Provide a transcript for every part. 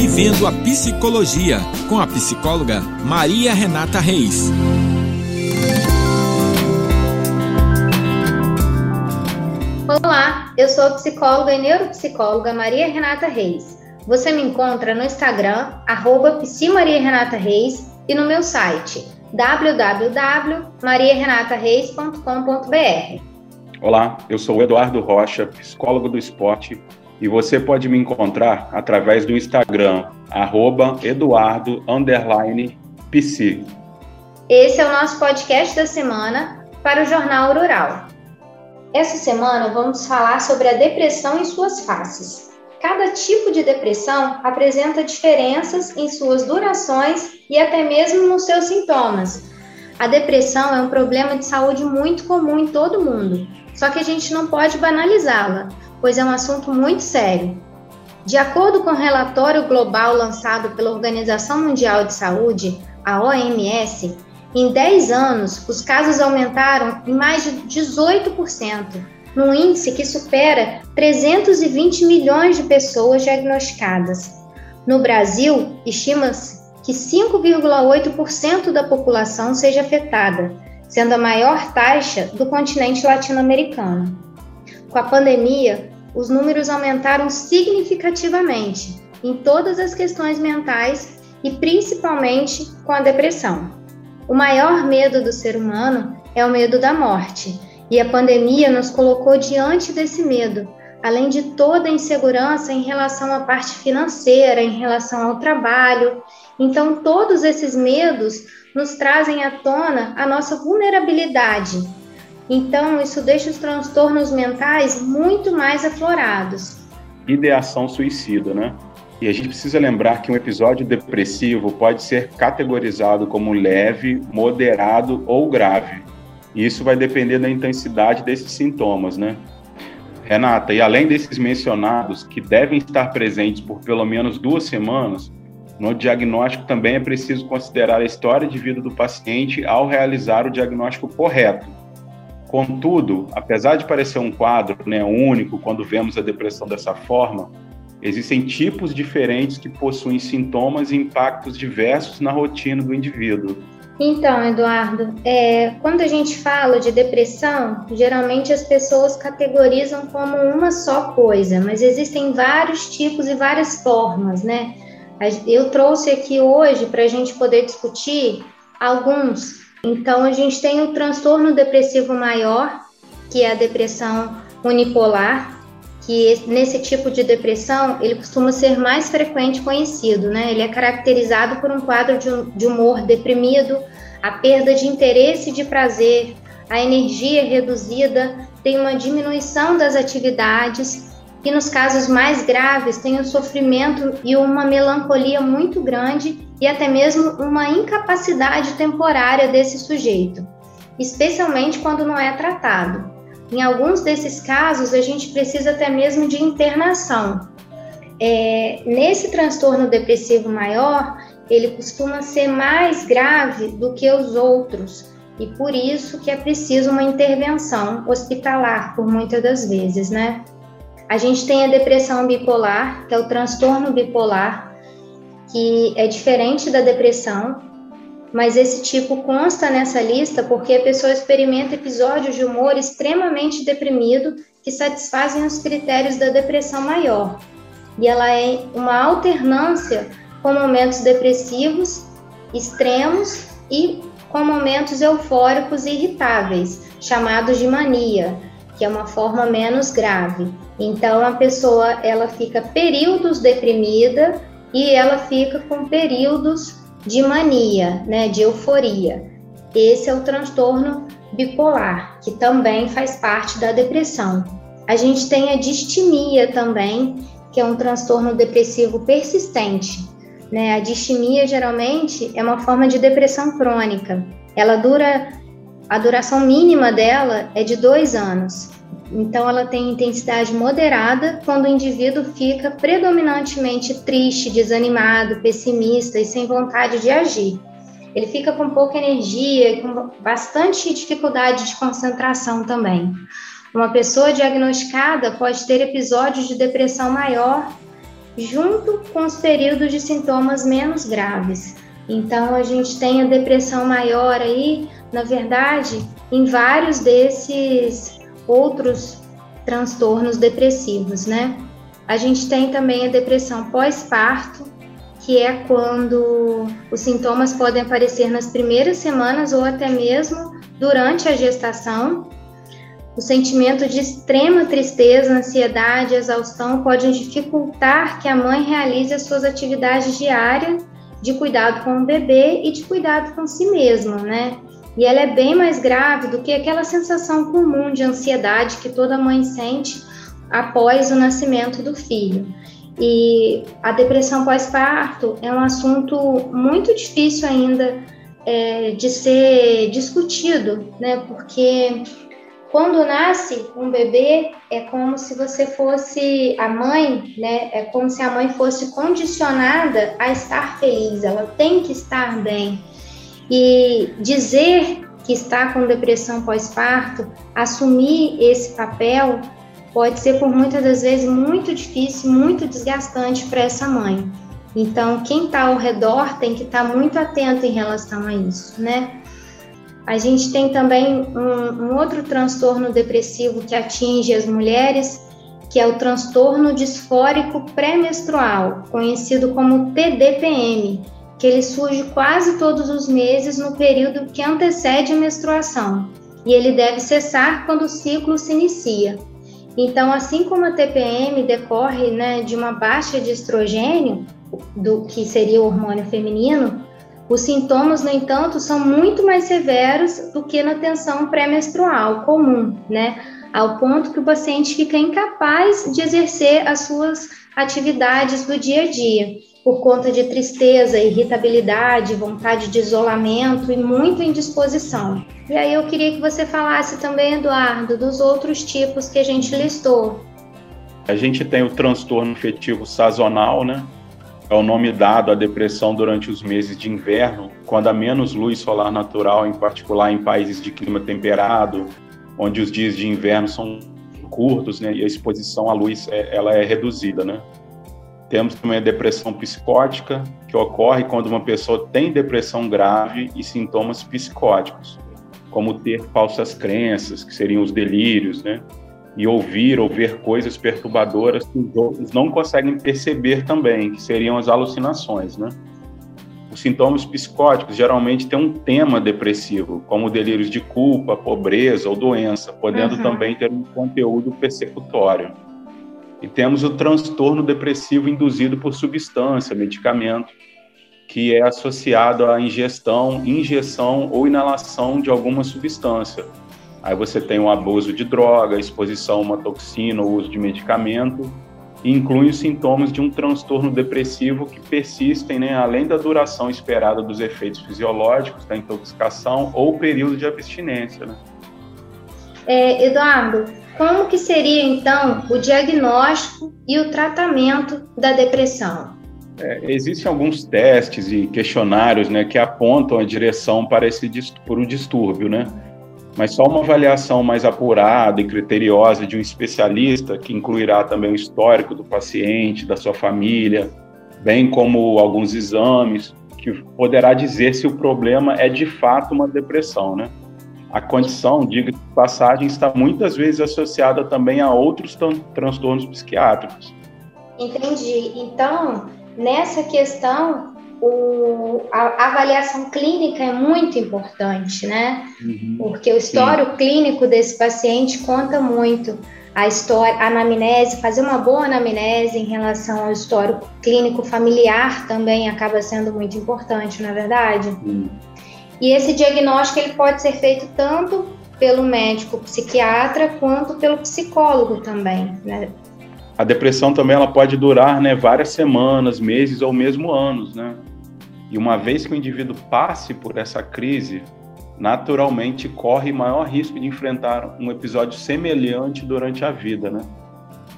Vivendo a Psicologia, com a psicóloga Maria Renata Reis. Olá, eu sou a psicóloga e neuropsicóloga Maria Renata Reis. Você me encontra no Instagram, arroba Reis, e no meu site, www.mariarenatareis.com.br. Olá, eu sou o Eduardo Rocha, psicólogo do esporte, e você pode me encontrar através do Instagram, arroba eduardo. Esse é o nosso podcast da semana para o Jornal Rural. Essa semana vamos falar sobre a depressão em suas faces. Cada tipo de depressão apresenta diferenças em suas durações e até mesmo nos seus sintomas. A depressão é um problema de saúde muito comum em todo mundo, só que a gente não pode banalizá-la, pois é um assunto muito sério. De acordo com o um relatório global lançado pela Organização Mundial de Saúde, a OMS, em 10 anos, os casos aumentaram em mais de 18%, num índice que supera 320 milhões de pessoas diagnosticadas. No Brasil, estima-se que 5,8% da população seja afetada, sendo a maior taxa do continente latino-americano. Com a pandemia, os números aumentaram significativamente em todas as questões mentais e principalmente com a depressão. O maior medo do ser humano é o medo da morte, e a pandemia nos colocou diante desse medo, além de toda a insegurança em relação à parte financeira, em relação ao trabalho. Então, todos esses medos nos trazem à tona a nossa vulnerabilidade. Então, isso deixa os transtornos mentais muito mais aflorados. Ideação suicida, né? E a gente precisa lembrar que um episódio depressivo pode ser categorizado como leve, moderado ou grave. E isso vai depender da intensidade desses sintomas, né? Renata, e além desses mencionados, que devem estar presentes por pelo menos duas semanas, no diagnóstico também é preciso considerar a história de vida do paciente ao realizar o diagnóstico correto. Contudo, apesar de parecer um quadro né, único quando vemos a depressão dessa forma, Existem tipos diferentes que possuem sintomas e impactos diversos na rotina do indivíduo. Então, Eduardo, é, quando a gente fala de depressão, geralmente as pessoas categorizam como uma só coisa, mas existem vários tipos e várias formas, né? Eu trouxe aqui hoje para a gente poder discutir alguns. Então, a gente tem o transtorno depressivo maior, que é a depressão unipolar, que nesse tipo de depressão ele costuma ser mais frequente conhecido, né? Ele é caracterizado por um quadro de humor deprimido, a perda de interesse e de prazer, a energia reduzida, tem uma diminuição das atividades e nos casos mais graves tem um sofrimento e uma melancolia muito grande e até mesmo uma incapacidade temporária desse sujeito, especialmente quando não é tratado. Em alguns desses casos, a gente precisa até mesmo de internação. É, nesse transtorno depressivo maior, ele costuma ser mais grave do que os outros e por isso que é preciso uma intervenção hospitalar por muitas das vezes, né? A gente tem a depressão bipolar, que é o transtorno bipolar, que é diferente da depressão, mas esse tipo consta nessa lista porque a pessoa experimenta episódios de humor extremamente deprimido que satisfazem os critérios da depressão maior. E ela é uma alternância com momentos depressivos extremos e com momentos eufóricos e irritáveis, chamados de mania, que é uma forma menos grave. Então a pessoa ela fica períodos deprimida e ela fica com períodos de mania, né, de euforia. Esse é o transtorno bipolar, que também faz parte da depressão. A gente tem a distimia também, que é um transtorno depressivo persistente. Né? A distimia geralmente é uma forma de depressão crônica. Ela dura, a duração mínima dela é de dois anos. Então, ela tem intensidade moderada quando o indivíduo fica predominantemente triste, desanimado, pessimista e sem vontade de agir. Ele fica com pouca energia e com bastante dificuldade de concentração também. Uma pessoa diagnosticada pode ter episódios de depressão maior junto com os períodos de sintomas menos graves. Então, a gente tem a depressão maior aí, na verdade, em vários desses outros transtornos depressivos, né? A gente tem também a depressão pós-parto, que é quando os sintomas podem aparecer nas primeiras semanas ou até mesmo durante a gestação. O sentimento de extrema tristeza, ansiedade, exaustão podem dificultar que a mãe realize as suas atividades diárias de cuidado com o bebê e de cuidado com si mesma, né? E ela é bem mais grave do que aquela sensação comum de ansiedade que toda mãe sente após o nascimento do filho. E a depressão pós-parto é um assunto muito difícil ainda é, de ser discutido, né? Porque quando nasce um bebê, é como se você fosse a mãe, né? É como se a mãe fosse condicionada a estar feliz, ela tem que estar bem. E dizer que está com depressão pós-parto, assumir esse papel, pode ser por muitas das vezes muito difícil, muito desgastante para essa mãe. Então, quem está ao redor tem que estar tá muito atento em relação a isso, né? A gente tem também um, um outro transtorno depressivo que atinge as mulheres, que é o transtorno disfórico pré-menstrual, conhecido como TDPM, que ele surge quase todos os meses no período que antecede a menstruação, e ele deve cessar quando o ciclo se inicia. Então, assim como a TPM decorre né, de uma baixa de estrogênio, do que seria o hormônio feminino, os sintomas, no entanto, são muito mais severos do que na tensão pré-menstrual comum, né? Ao ponto que o paciente fica incapaz de exercer as suas atividades do dia a dia, por conta de tristeza, irritabilidade, vontade de isolamento e muita indisposição. E aí eu queria que você falasse também, Eduardo, dos outros tipos que a gente listou. A gente tem o transtorno afetivo sazonal, né? é o nome dado à depressão durante os meses de inverno, quando há menos luz solar natural, em particular em países de clima temperado, onde os dias de inverno são curtos, né, e a exposição à luz é, ela é reduzida, né. Temos também a depressão psicótica, que ocorre quando uma pessoa tem depressão grave e sintomas psicóticos, como ter falsas crenças, que seriam os delírios, né, e ouvir ou ver coisas perturbadoras que os outros não conseguem perceber também, que seriam as alucinações, né? Sintomas psicóticos geralmente têm um tema depressivo, como delírios de culpa, pobreza ou doença, podendo uhum. também ter um conteúdo persecutório. E temos o transtorno depressivo induzido por substância, medicamento, que é associado à ingestão, injeção ou inalação de alguma substância, Aí você tem o abuso de droga, exposição a uma toxina, o uso de medicamento, e inclui os sintomas de um transtorno depressivo que persistem, né, além da duração esperada dos efeitos fisiológicos da intoxicação ou período de abstinência. Né? É, Eduardo, como que seria então o diagnóstico e o tratamento da depressão? É, existem alguns testes e questionários né, que apontam a direção para esse por um distúrbio, né? Mas só uma avaliação mais apurada e criteriosa de um especialista, que incluirá também o histórico do paciente, da sua família, bem como alguns exames, que poderá dizer se o problema é de fato uma depressão, né? A condição, diga de passagem, está muitas vezes associada também a outros transtornos psiquiátricos. Entendi. Então, nessa questão, o, a avaliação clínica é muito importante, né? Uhum. Porque o histórico Sim. clínico desse paciente conta muito. A história, a anamnese, fazer uma boa anamnese em relação ao histórico clínico familiar também acaba sendo muito importante, não é verdade? Uhum. E esse diagnóstico ele pode ser feito tanto pelo médico psiquiatra quanto pelo psicólogo também, né? A depressão também ela pode durar, né, várias semanas, meses ou mesmo anos, né? E uma vez que o indivíduo passe por essa crise, naturalmente corre maior risco de enfrentar um episódio semelhante durante a vida, né?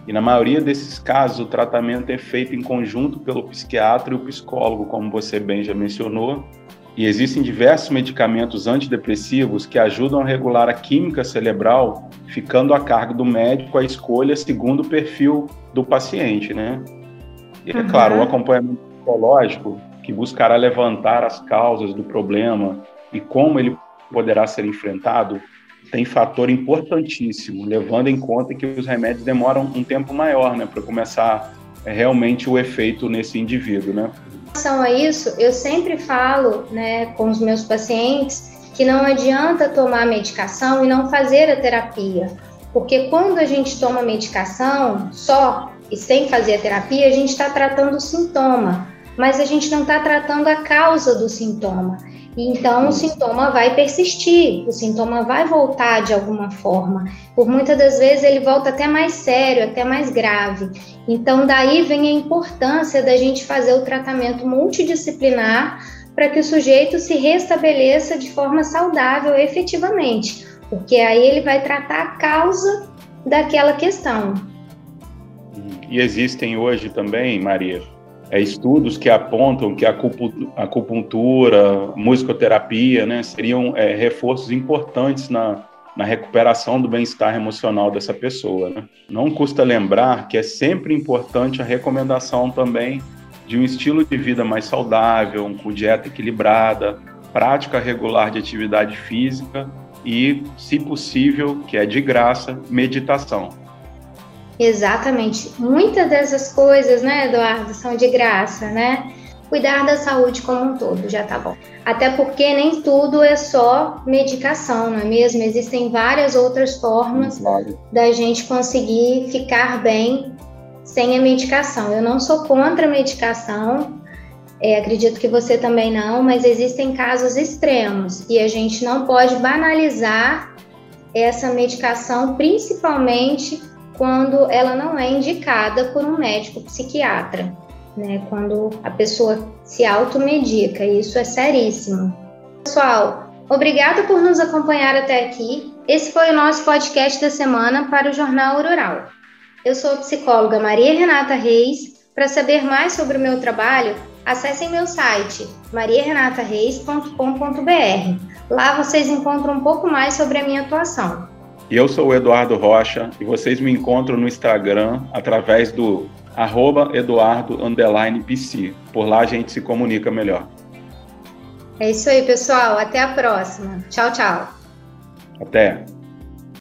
E na maioria desses casos, o tratamento é feito em conjunto pelo psiquiatra e o psicólogo, como você bem já mencionou. E existem diversos medicamentos antidepressivos que ajudam a regular a química cerebral, ficando a cargo do médico a escolha segundo o perfil do paciente, né? E, é uhum. claro, o acompanhamento psicológico, que buscará levantar as causas do problema e como ele poderá ser enfrentado, tem fator importantíssimo, levando em conta que os remédios demoram um tempo maior, né, para começar é, realmente o efeito nesse indivíduo, né? Em relação a isso, eu sempre falo, né, com os meus pacientes que não adianta tomar medicação e não fazer a terapia, porque quando a gente toma medicação só e sem fazer a terapia, a gente está tratando o sintoma, mas a gente não está tratando a causa do sintoma. E então o sintoma vai persistir, o sintoma vai voltar de alguma forma. Por muitas das vezes ele volta até mais sério, até mais grave. Então daí vem a importância da gente fazer o tratamento multidisciplinar para que o sujeito se restabeleça de forma saudável efetivamente, porque aí ele vai tratar a causa daquela questão. E existem hoje também, Maria, é, estudos que apontam que a acupuntura, musicoterapia, né, seriam é, reforços importantes na, na recuperação do bem-estar emocional dessa pessoa. Né? Não custa lembrar que é sempre importante a recomendação também de um estilo de vida mais saudável, com dieta equilibrada, prática regular de atividade física e, se possível, que é de graça, meditação. Exatamente. Muitas dessas coisas, né, Eduardo, são de graça, né? Cuidar da saúde como um todo, já tá bom. Até porque nem tudo é só medicação, não é mesmo? Existem várias outras formas claro. da gente conseguir ficar bem sem a medicação. Eu não sou contra a medicação, é, acredito que você também não, mas existem casos extremos e a gente não pode banalizar essa medicação, principalmente quando ela não é indicada por um médico psiquiatra, né? Quando a pessoa se automedica, isso é seríssimo. Pessoal, obrigada por nos acompanhar até aqui. Esse foi o nosso podcast da semana para o Jornal Rural. Eu sou a psicóloga Maria Renata Reis. Para saber mais sobre o meu trabalho, acessem meu site mariarenatareis.com.br. Lá vocês encontram um pouco mais sobre a minha atuação. E eu sou o Eduardo Rocha e vocês me encontram no Instagram através do arroba eduardo_pc. Por lá a gente se comunica melhor. É isso aí, pessoal. Até a próxima. Tchau, tchau. Até.